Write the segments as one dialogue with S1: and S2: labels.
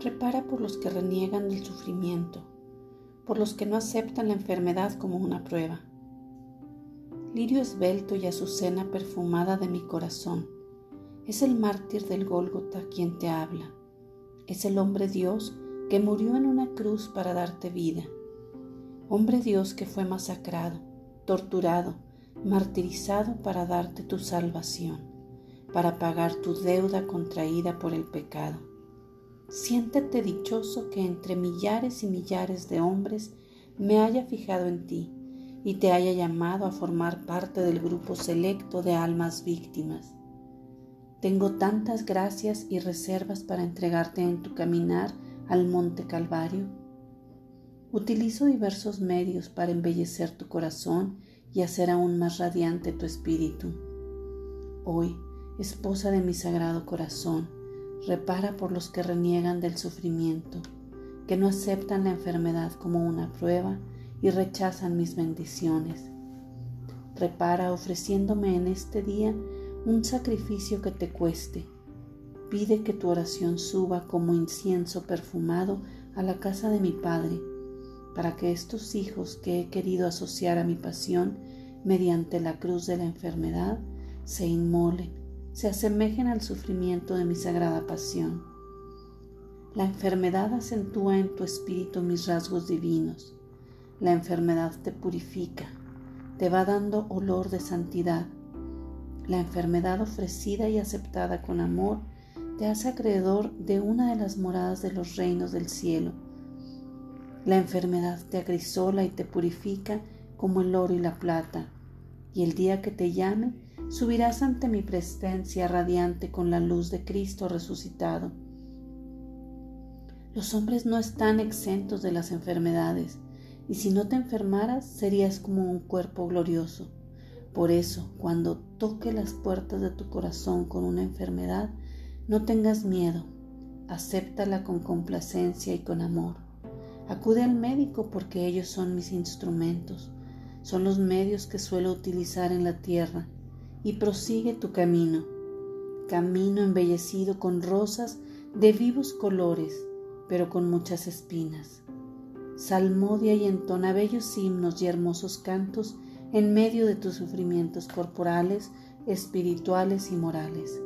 S1: Repara por los que reniegan del sufrimiento, por los que no aceptan la enfermedad como una prueba. Lirio esbelto y azucena perfumada de mi corazón, es el mártir del Gólgota quien te habla. Es el hombre Dios que murió en una cruz para darte vida. Hombre Dios que fue masacrado, torturado, martirizado para darte tu salvación, para pagar tu deuda contraída por el pecado. Siéntete dichoso que entre millares y millares de hombres me haya fijado en ti y te haya llamado a formar parte del grupo selecto de almas víctimas. Tengo tantas gracias y reservas para entregarte en tu caminar al Monte Calvario. Utilizo diversos medios para embellecer tu corazón y hacer aún más radiante tu espíritu. Hoy, esposa de mi sagrado corazón, repara por los que reniegan del sufrimiento, que no aceptan la enfermedad como una prueba y rechazan mis bendiciones. Repara ofreciéndome en este día un sacrificio que te cueste. Pide que tu oración suba como incienso perfumado a la casa de mi Padre, para que estos hijos que he querido asociar a mi pasión mediante la cruz de la enfermedad se inmolen, se asemejen al sufrimiento de mi sagrada pasión. La enfermedad acentúa en tu espíritu mis rasgos divinos. La enfermedad te purifica, te va dando olor de santidad la enfermedad ofrecida y aceptada con amor te hace acreedor de una de las moradas de los reinos del cielo. La enfermedad te acrisola y te purifica como el oro y la plata, y el día que te llame subirás ante mi presencia radiante con la luz de Cristo resucitado. Los hombres no están exentos de las enfermedades, y si no te enfermaras serías como un cuerpo glorioso. Por eso, cuando toque las puertas de tu corazón con una enfermedad, no tengas miedo, acéptala con complacencia y con amor. Acude al médico porque ellos son mis instrumentos, son los medios que suelo utilizar en la tierra, y prosigue tu camino, camino embellecido con rosas de vivos colores, pero con muchas espinas. Salmodia y entona bellos himnos y hermosos cantos en medio de tus sufrimientos corporales, espirituales y morales.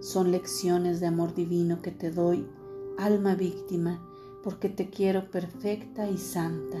S1: Son lecciones de amor divino que te doy, alma víctima, porque te quiero perfecta y santa.